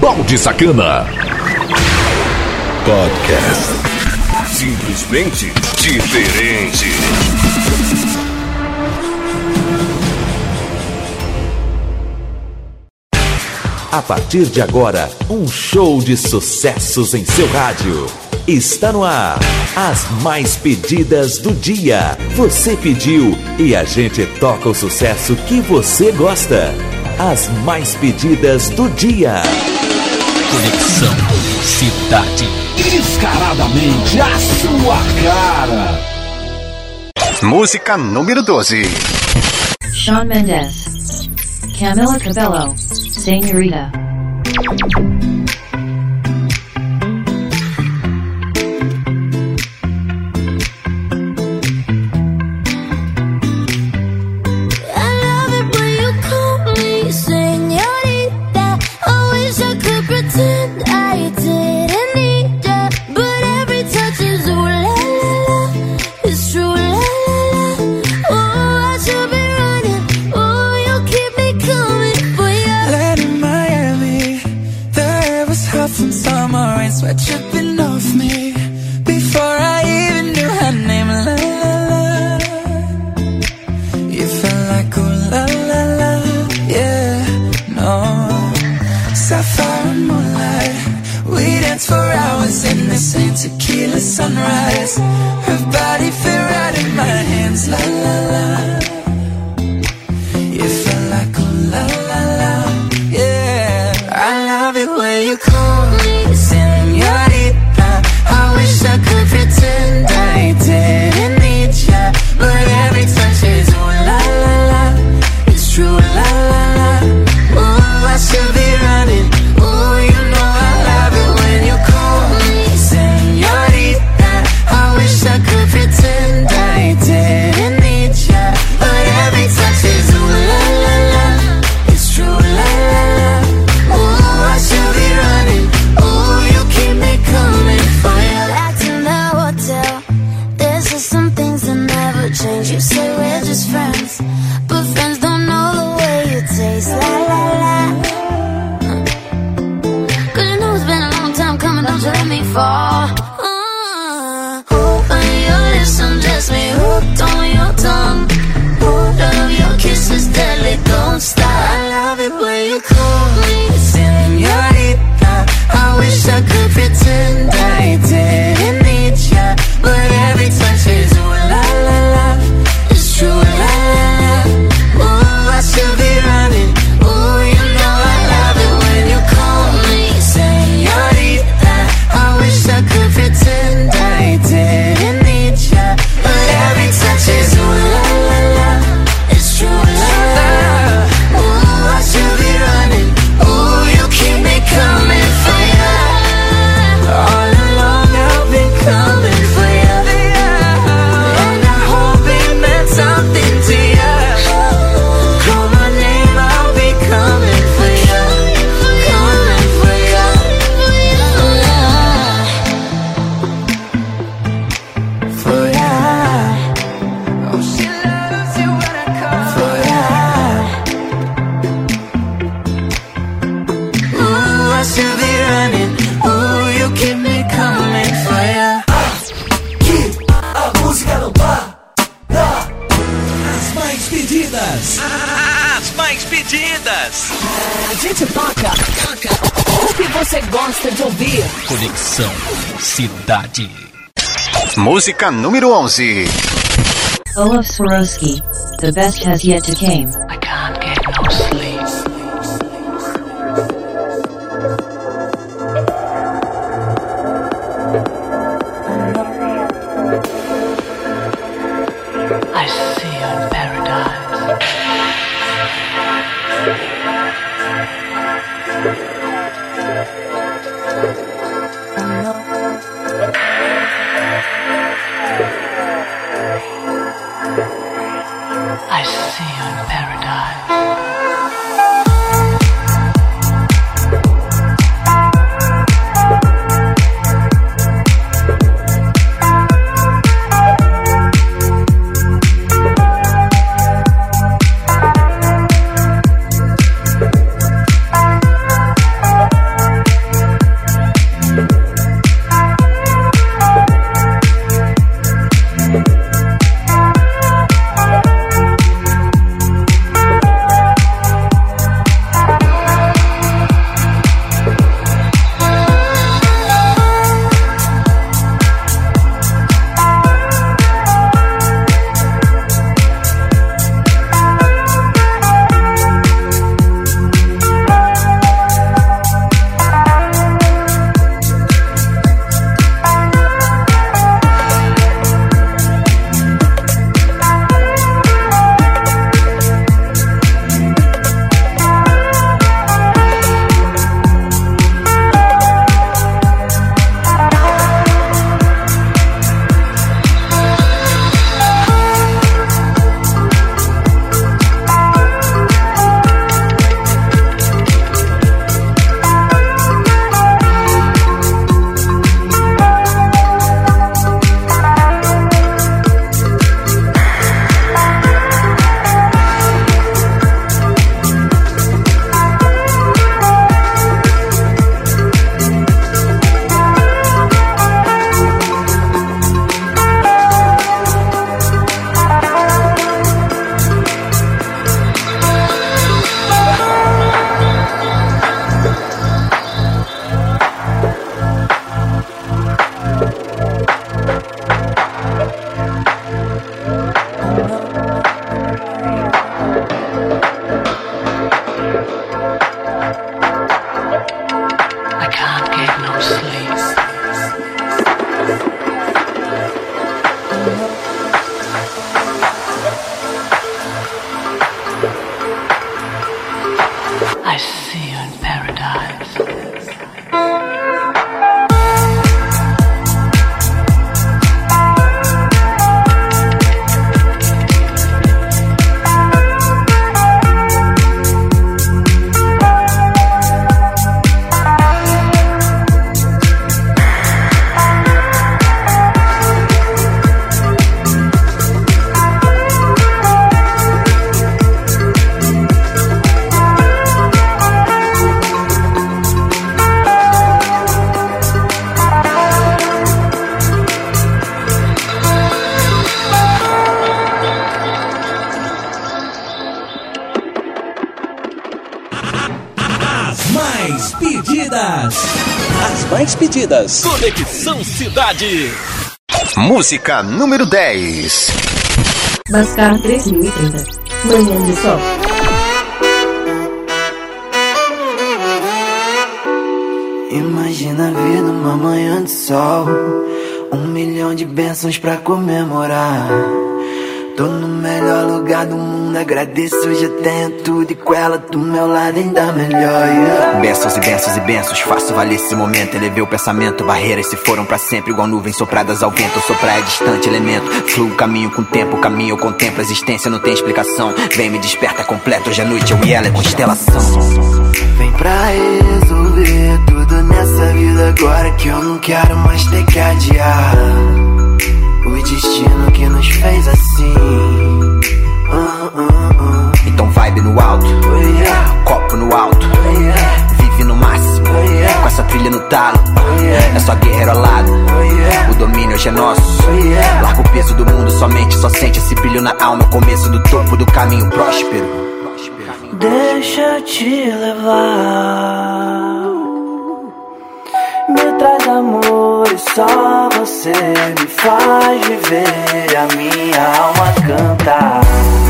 Balde Sacana. Podcast. Simplesmente diferente. A partir de agora, um show de sucessos em seu rádio. Está no ar. As mais pedidas do dia. Você pediu e a gente toca o sucesso que você gosta as mais pedidas do dia. Conexão Cidade. Descaradamente a sua cara. Música número 12. Sean Mendes. Camila Cabello. Senhorita sunrise. Her body fit right in my hands. La la la. cidade. Música número 11. Olaf Swarovski, The Best Has Yet to Came. Conexão Cidade. Música número 10. Mascar 3030. Manhã de sol. Imagina a vida uma manhã de sol. Um milhão de bênçãos pra comemorar. Tô no melhor lugar do mundo, agradeço, já tenho tudo e com ela do meu lado ainda melhor. Yeah. Bênçãos e bênçãos e bênçãos, faço valer esse momento. Elevei o pensamento, barreiras se foram pra sempre, igual nuvens sopradas ao vento. Eu sou praia distante, elemento. Fluo caminho com tempo, caminho eu contemplo a existência, não tem explicação. Vem, me desperta completo, hoje à noite eu e ela é constelação. Vem pra resolver tudo nessa vida agora que eu não quero mais ter que adiar. Destino que nos fez assim. Ah, ah, ah. Então vibe no alto, yeah. copo no alto. Yeah. Vive no máximo, yeah. com essa trilha no talo. É só guerreiro ao lado, yeah. o domínio hoje é nosso. Larga o peso do mundo somente, só sente esse brilho na alma. o Começo do topo do caminho próspero. Deixa eu te levar. Me traz amor e só você me faz viver a minha alma cantar.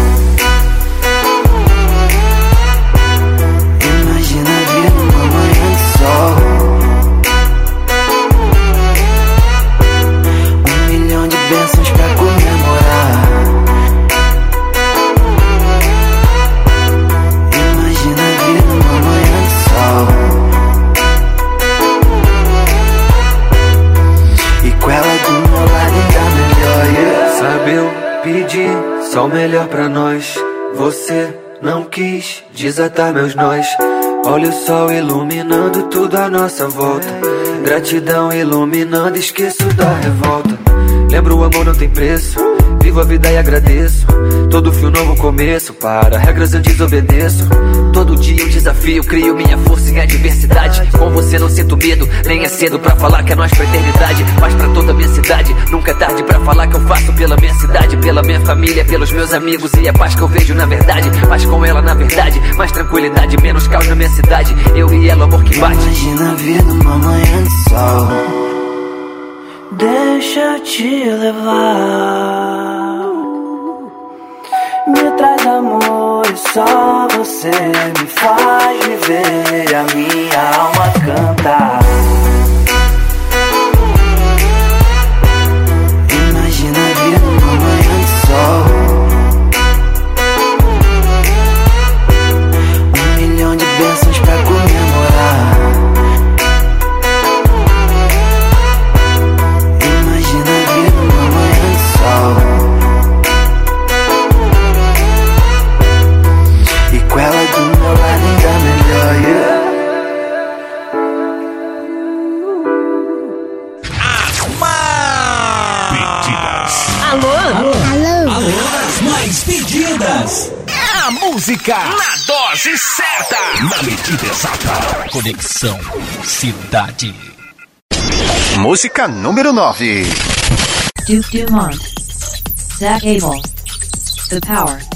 Pedi só o melhor pra nós Você não quis desatar meus nós Olha o sol iluminando tudo à nossa volta Gratidão iluminando, esqueço da revolta Lembro o amor não tem preço Vivo a vida e agradeço. Todo fio novo começo. Para regras eu desobedeço. Todo dia um desafio. Crio minha força em adversidade. Com você não sinto medo. Nem é cedo pra falar que é nós pra eternidade. Mas pra toda a minha cidade. Nunca é tarde pra falar que eu faço pela minha cidade. Pela minha família, pelos meus amigos. E a paz que eu vejo na verdade. Paz com ela na verdade. Mais tranquilidade, menos caos na minha cidade. Eu e ela, amor que bate. Imagina a vida uma manhã de sol. Deixa eu te levar. Me traz amor e só você me faz viver a minha alma cantar. Imagina a vida uma manhã sol. É a música na dose certa. Na medida exata. Conexão Cidade. Música número 9. Duke Dumont. Zach Abel. The Power.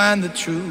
find the truth.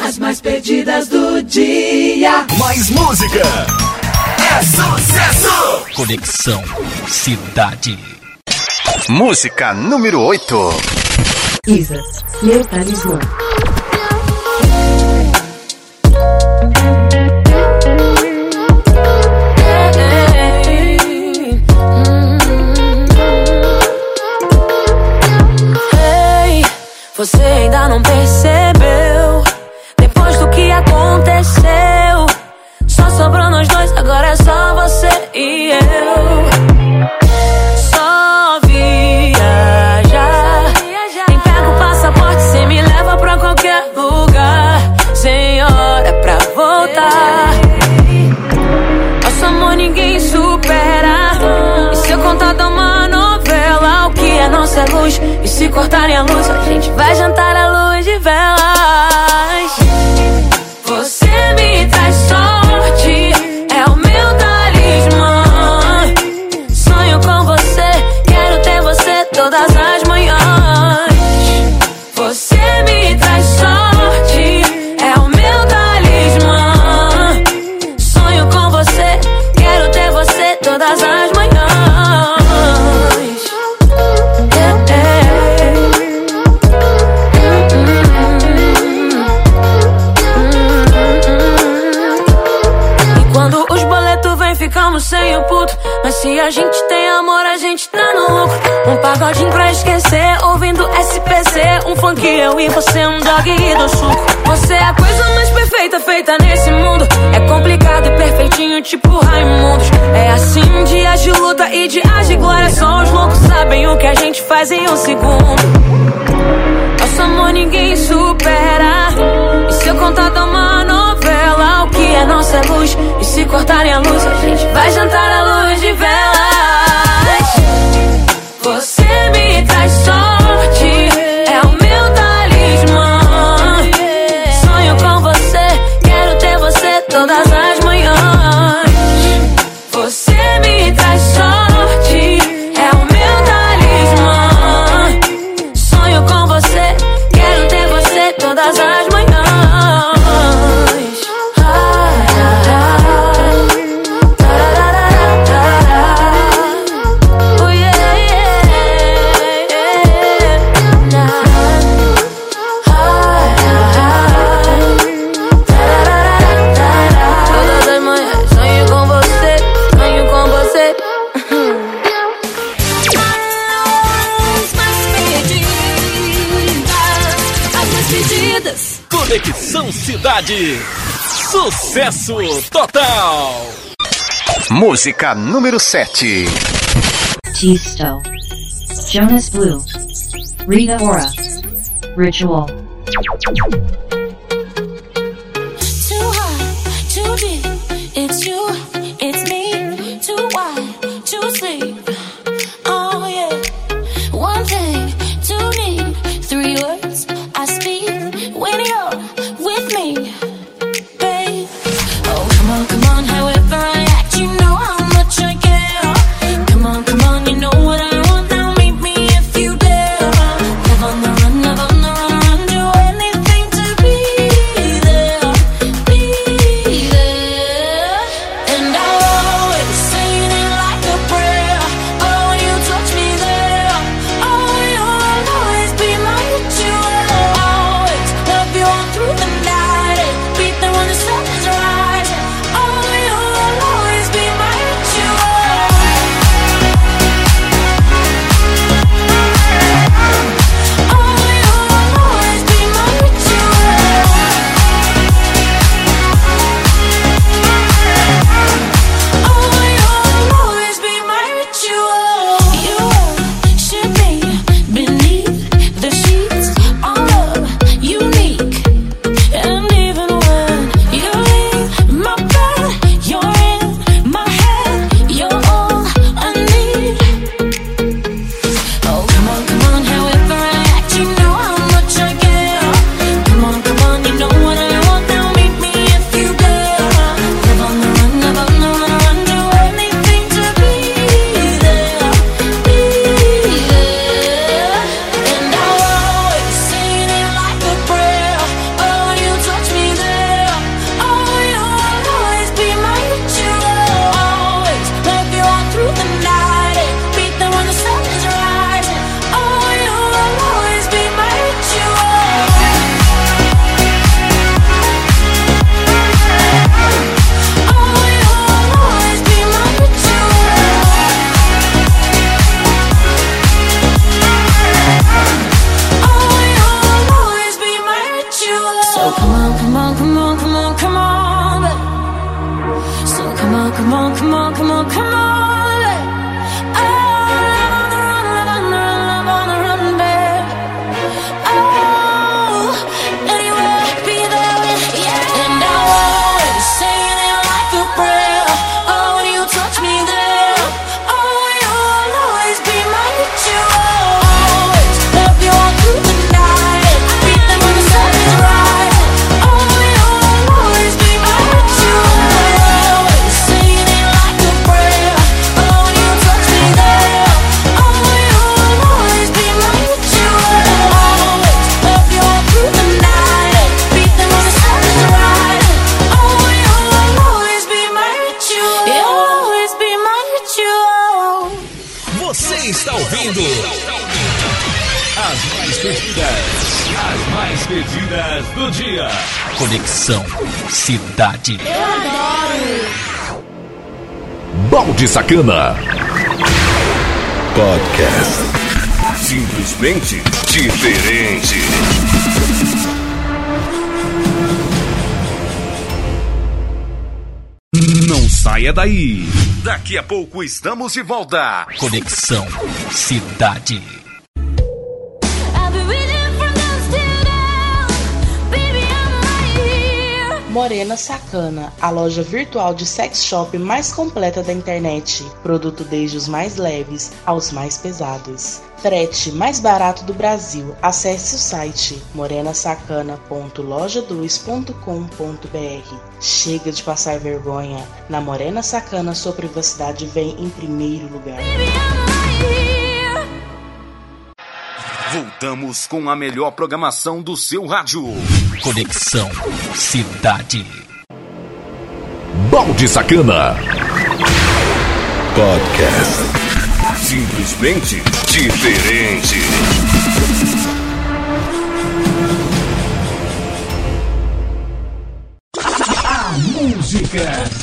As mais pedidas do dia. Mais música. É sucesso. Conexão Cidade. Música número 8. Isa, meu talismã. Ficamos sem o puto. Mas se a gente tem amor, a gente tá no lucro. Um pagodinho pra esquecer, ouvindo SPC. Um funk eu e você, um dog e do suco. Você é a coisa mais perfeita feita nesse mundo. É complicado e perfeitinho, tipo Raimundos. É assim, dias de luta e dias de glória. Só os loucos sabem o que a gente faz em um segundo. Nosso amor ninguém supera. E se eu contar uma nossa luz? E se cortarem a luz, a gente vai jantar à luz de velas. Você me traz sorte, Cidade. Sucesso total. Música número 7. Tisto. Jonas Blue. Rita Ora. Ritual. As mais pedidas, as mais pedidas do dia. Conexão Cidade. Eu adoro. Balde Sacana. Podcast. Simplesmente diferente. Não saia daí. Daqui a pouco estamos de volta. Conexão Cidade. Morena Sacana, a loja virtual de sex shop mais completa da internet. Produto desde os mais leves aos mais pesados. Frete mais barato do Brasil. Acesse o site morenasacana.loja2.com.br. Chega de passar vergonha. Na Morena Sacana, sua privacidade vem em primeiro lugar. Voltamos com a melhor programação do seu rádio. Conexão Cidade. Balde Sacana. Podcast. Simplesmente diferente. A música.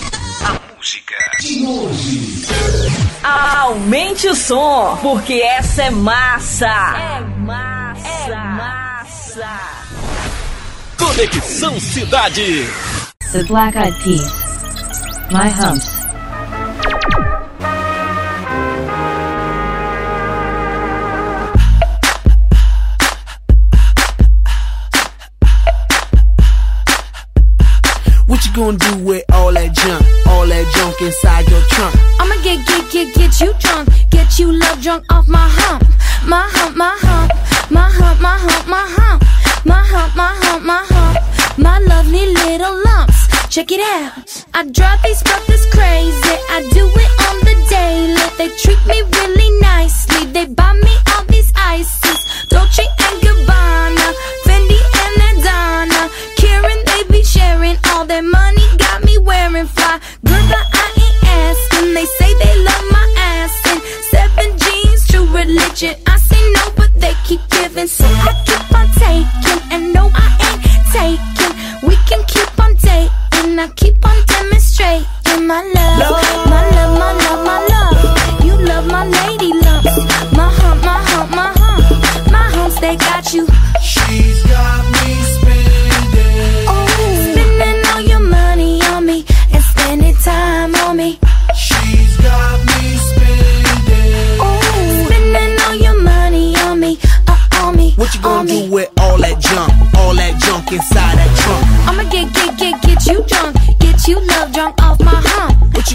Aumente o som, porque essa é massa. É massa. É massa. Conexão Cidade. The Black Eyed Peas. My Humps. What you gonna do with all that junk? All that junk inside your trunk? I'ma get, get, get, get you drunk. Get you love drunk off my hump. My hump, my hump. My hump, my hump, my hump. My hump, my hump, my hump. My lovely little lumps. Check it out. I drive these brothers crazy. I do it on the daily. They treat me really nicely. They buy me all these ices. Dolce and Gabbana. Fendi and Adana. Karen, they be sharing all their money. Religion. I say no, but they keep giving. So I keep on taking. And no, I ain't taking. We can keep on dating. I keep on demonstrating my love. My love,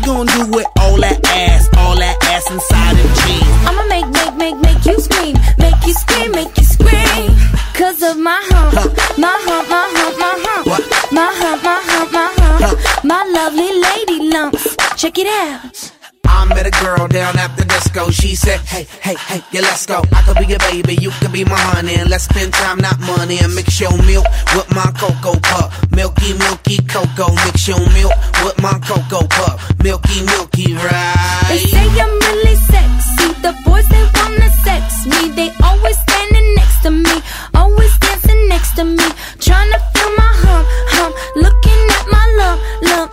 gonna do with all that ass? All that ass inside them jeans? I'ma make, make, make, make you scream. Make you scream, make you scream. Cause of my hump. My hump, my hump, my hump. My hump, my hump, my hump. My lovely lady lumps. Check it out. I met a girl down at the disco. She said, Hey, hey, hey, yeah, let's go. I could be your baby, you could be my honey. And let's spend time, not money. And mix your milk with my cocoa pup. Milky, milky cocoa. Mix your milk with my cocoa pup. Milky, milky, They right? say I'm really sexy. The boys they wanna sex me. They always standing next to me, always dancing next to me, trying to feel my hump, hump. Looking at my lump, lump.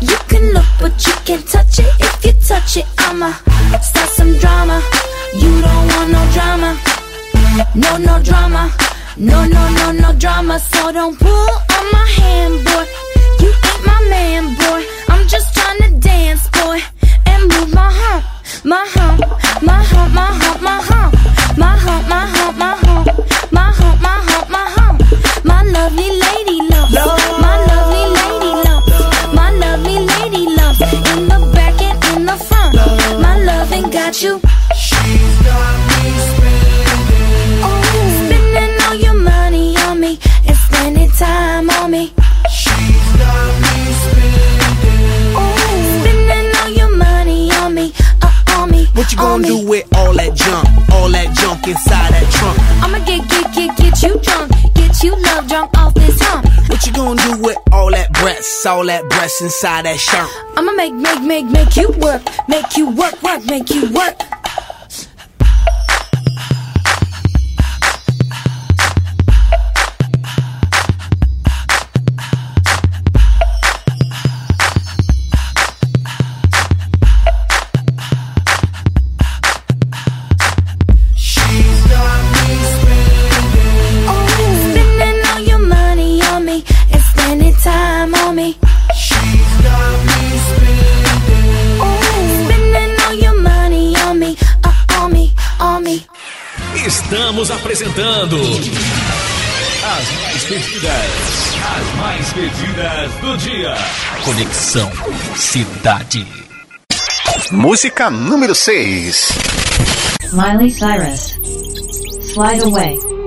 You can look, but you can't touch it. If you touch it, I'ma start some drama. You don't want no drama. No, no drama. No, no, no, no drama. So don't pull on my hand, boy. You ain't my man, boy. I'm just trying to dance, boy. And move my hump, my hump, my hump, my hump, my hump. My hump, my hump, my hump. My hump, my hump, my hump. My lovely lady love. love. You. She's got me spending. Oh, spending all your money on me and spending time on me. She's got me spending. Oh, spending all your money on me, uh, on me. What you gonna do with all that junk? All that junk inside that trunk? I'ma get, get, get, get you drunk. You love drunk off this hump. What you gonna do with all that breasts? All that breasts inside that shirt? I'ma make, make, make, make you work. Make you work, work, make you work. Estamos apresentando as mais pedidas, as mais pedidas do dia. Conexão Cidade. Música número 6. Miley Cyrus. Slide away.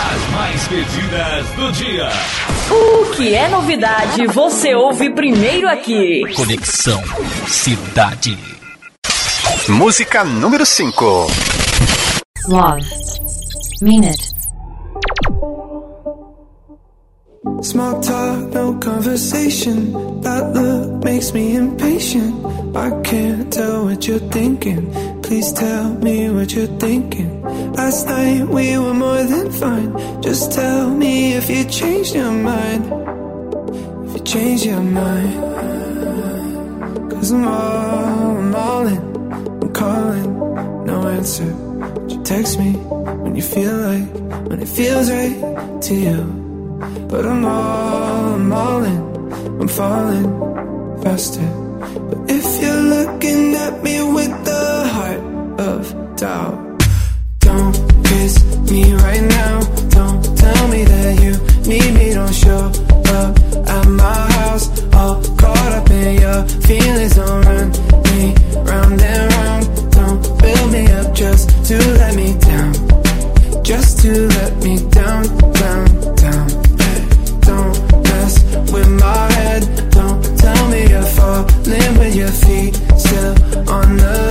As mais pedidas do dia. O que é novidade, você ouve primeiro aqui. Conexão Cidade. Música número 5. Love. Mean. Small talk, no conversation. That look makes me impatient. I can't tell what you're thinking. Please tell me what you're thinking. Last night we were more than fine. Just tell me if you changed your mind. If you changed your mind. Cause I'm all, I'm all in. I'm calling, no answer. But you text me when you feel like, when it feels right to you. But I'm all, I'm all in. I'm falling faster. But if you're looking at me with the heart of doubt. Don't kiss me right now. Don't tell me that you need me. Don't show up at my house. All caught up in your feelings. Don't run me round and round. Don't build me up. Just to let me down. Just to let me down, down, down. Don't mess with my head. Don't tell me you're falling with your feet still on the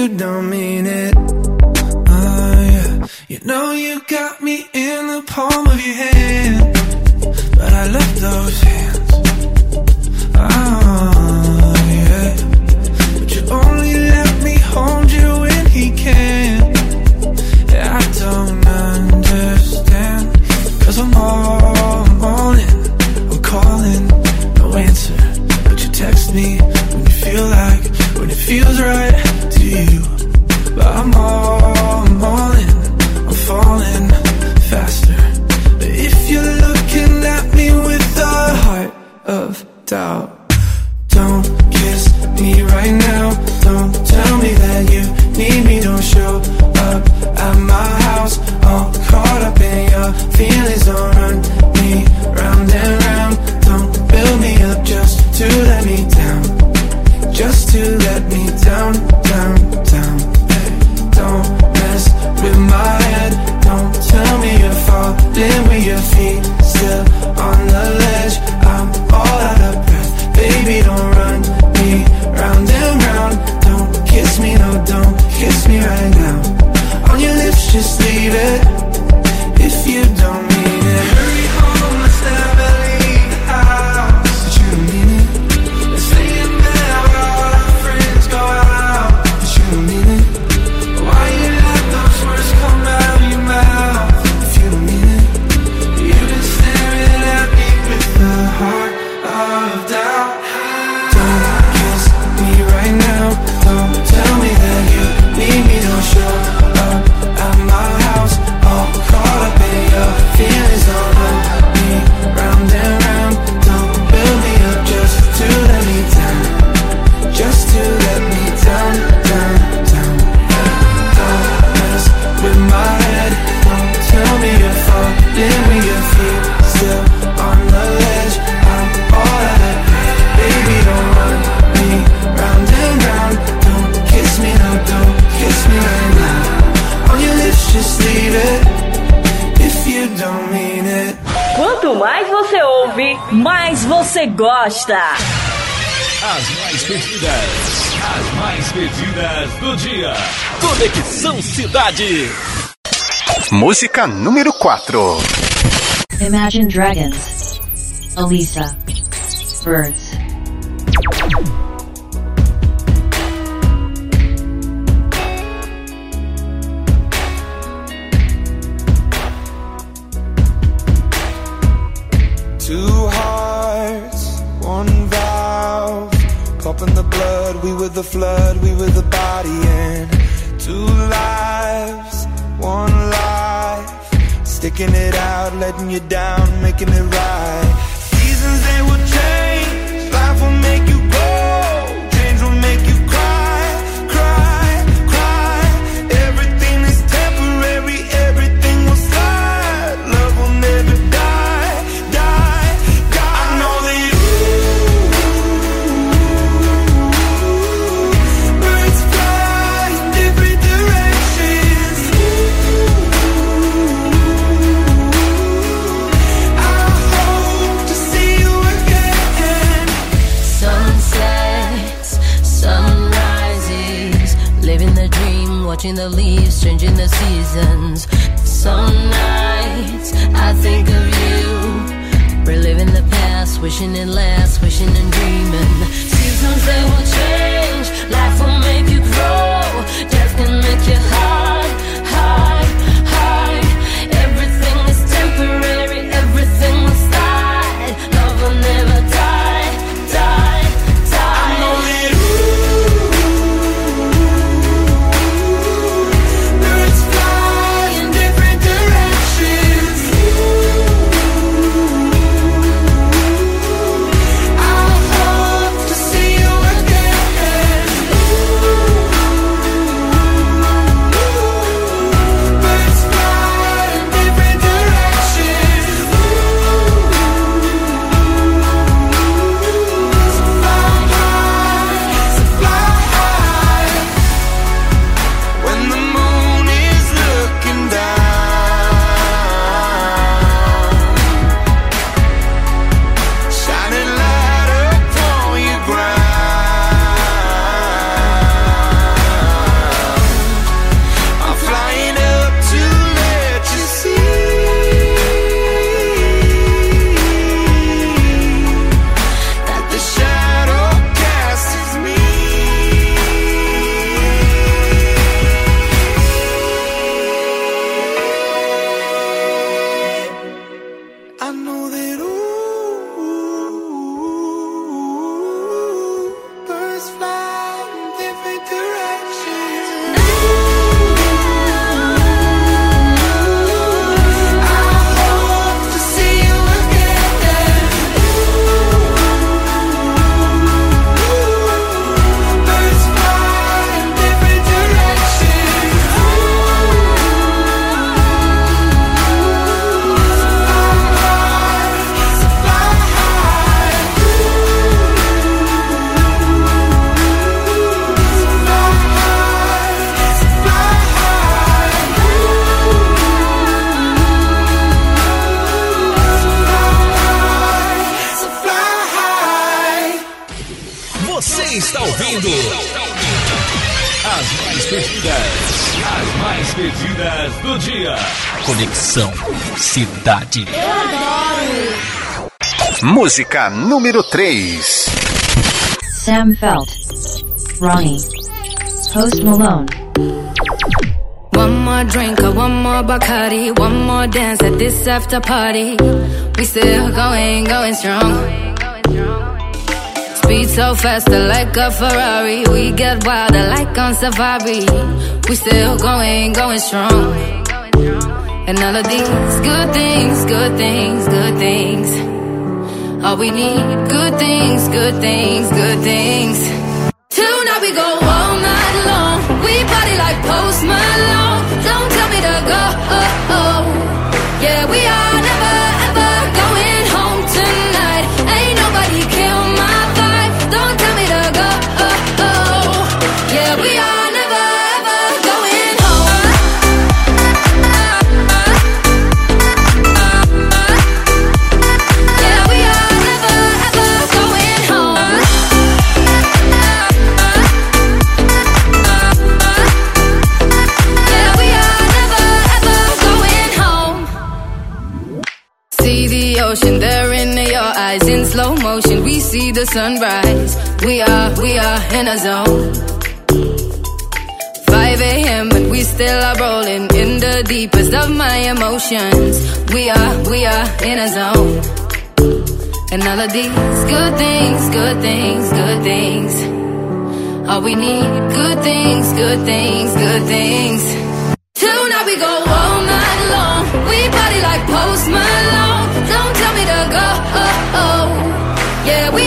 you don't mean it. Oh, yeah. You know you got me in the palm of your hand, but I love those hands. Costa. As mais pedidas, as mais pedidas do dia. Conexão Cidade. Música número 4. Imagine Dragons. Alisa, Birds. It out, letting you down, making it right. Música número 3. Sam Felt. Ronnie. Post Malone. One more drink, or one more Bacardi, one more dance at this after party. We still going, going strong. Speed so faster like a Ferrari. We get wilder like on safari. We still going, going strong. And all of these good things, good things, good things. All we need, good things, good things, good things. Tonight we go all night see the sunrise. We are, we are in a zone. 5 a.m. but we still are rolling in the deepest of my emotions. We are, we are in a zone. And all of these good things, good things, good things. All we need, good things, good things, good things. Tonight we go all night long. We party like Post Malone. Don't tell me to go. Yeah, we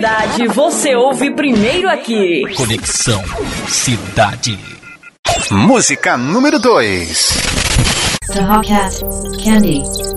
novidade, você ouve primeiro aqui. Conexão Cidade. Música número 2. Taha Cat. Candy.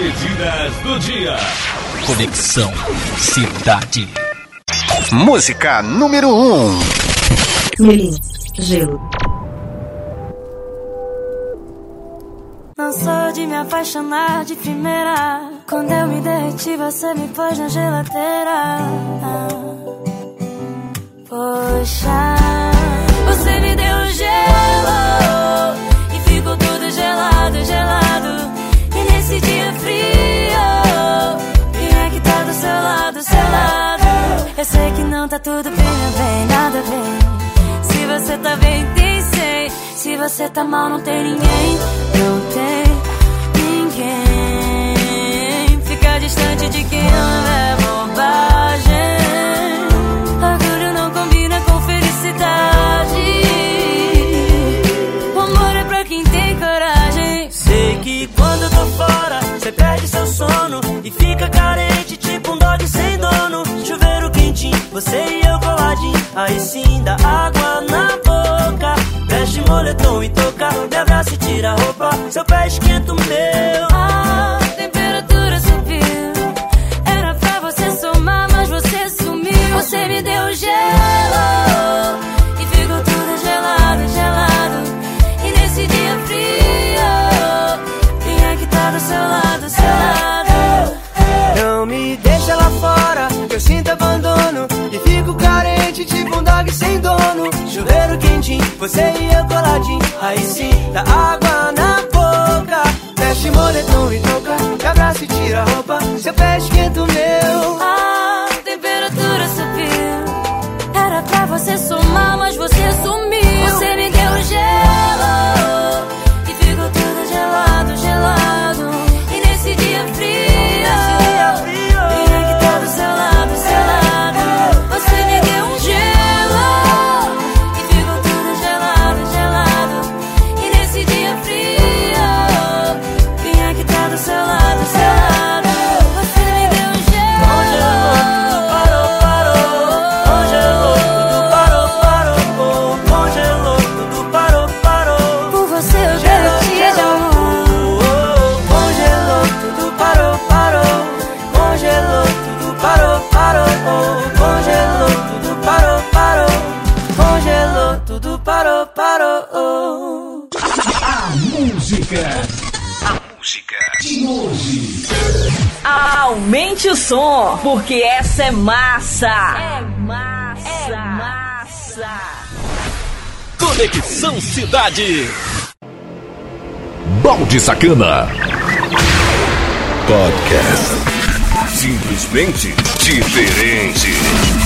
pedidas do dia. Conexão Cidade. Música número 1. Um. Melim, gelo. Não sou de me apaixonar de primeira. Quando eu me derreti, você me pôs na geladeira. Poxa, você me deu um gelo. E ficou tudo gelado, gelado frio. Quem é que tá do seu lado, do seu lado? Eu sei que não tá tudo bem, bem, nada bem. Se você tá bem, tem sei. Se você tá mal, não tem ninguém. Não tem ninguém. Fica distante de quem ama é bobagem. Você perde seu sono e fica carente, tipo um dog sem dono. Chuveiro quentinho, você e eu coladinho. Aí sim dá água na boca. Veste moletom e toca, me abraça e tira a roupa. Seu pé esquenta o meu. Ah, Você e eu coladinho, aí sim, da água na boca. Veste moletom e toca, te abraça e te som, porque essa é massa. É massa. É massa. Conexão Cidade. Balde Sacana. Podcast. Simplesmente diferente.